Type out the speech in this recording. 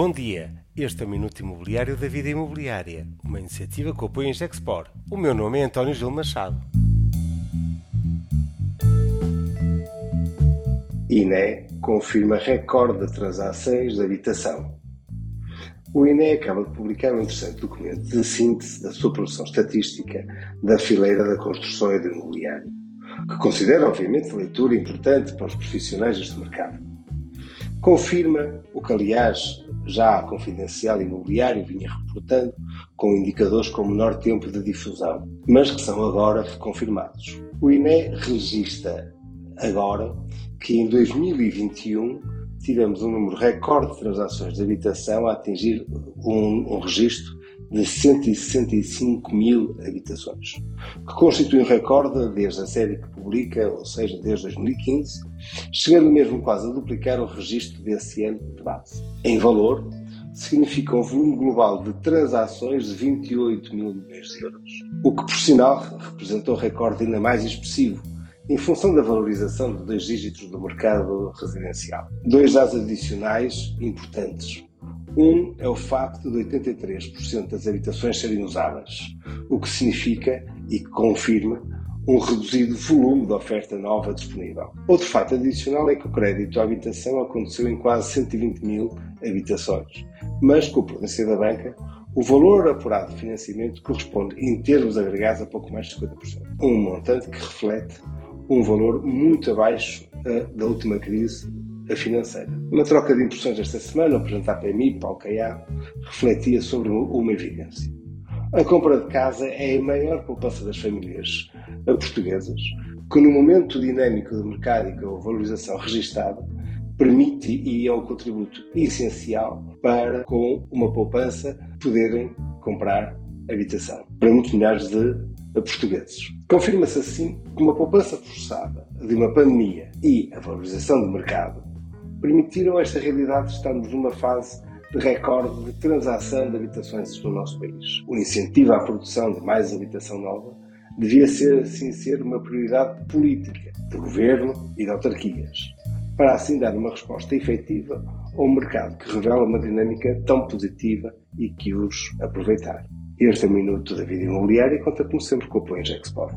Bom dia, este é o Minuto Imobiliário da Vida Imobiliária, uma iniciativa que apoia a Gexpor. O meu nome é António Gil Machado. INE confirma recorde de transações de habitação. O INE acaba de publicar um interessante documento de síntese da sua produção estatística da fileira da construção e do imobiliário, que considera, obviamente, leitura importante para os profissionais deste mercado. Confirma o que, aliás, já a Confidencial Imobiliário vinha reportando, com indicadores com menor tempo de difusão, mas que são agora confirmados. O INE registra agora que em 2021 tivemos um número recorde de transações de habitação a atingir um, um registro de 165 mil habitações, que constitui um recorde desde a série que publica, ou seja, desde 2015, chegando mesmo quase a duplicar o registro desse ano de base. Em valor, significa um volume global de transações de 28 mil milhões de euros, o que, por sinal, representou um recorde ainda mais expressivo, em função da valorização de dois dígitos do mercado residencial. Dois dados adicionais importantes. Um é o facto de 83% das habitações serem usadas, o que significa e confirma um reduzido volume de oferta nova disponível. Outro fato adicional é que o crédito à habitação aconteceu em quase 120 mil habitações, mas, com a prudência da banca, o valor apurado de financiamento corresponde, em termos agregados, a pouco mais de 50%. Um montante que reflete um valor muito abaixo uh, da última crise financeira. Uma troca de impressões esta semana, apresentada pela MIP ao CAIA, refletia sobre uma evidência. A compra de casa é a maior poupança das famílias portuguesas, que no momento dinâmico do mercado e com a valorização registada, permite e é um contributo essencial para, com uma poupança, poderem comprar habitação para muitos milhares de portugueses. Confirma-se assim que uma poupança forçada de uma pandemia e a valorização do mercado permitiram esta realidade de estarmos numa fase de recorde de transação de habitações no nosso país. O incentivo à produção de mais habitação nova devia ser, assim ser, uma prioridade política, de governo e de autarquias, para assim dar uma resposta efetiva ao mercado que revela uma dinâmica tão positiva e que os aproveitar. Este é o Minuto da Vida Imobiliária e conta como sempre com o apoio Export.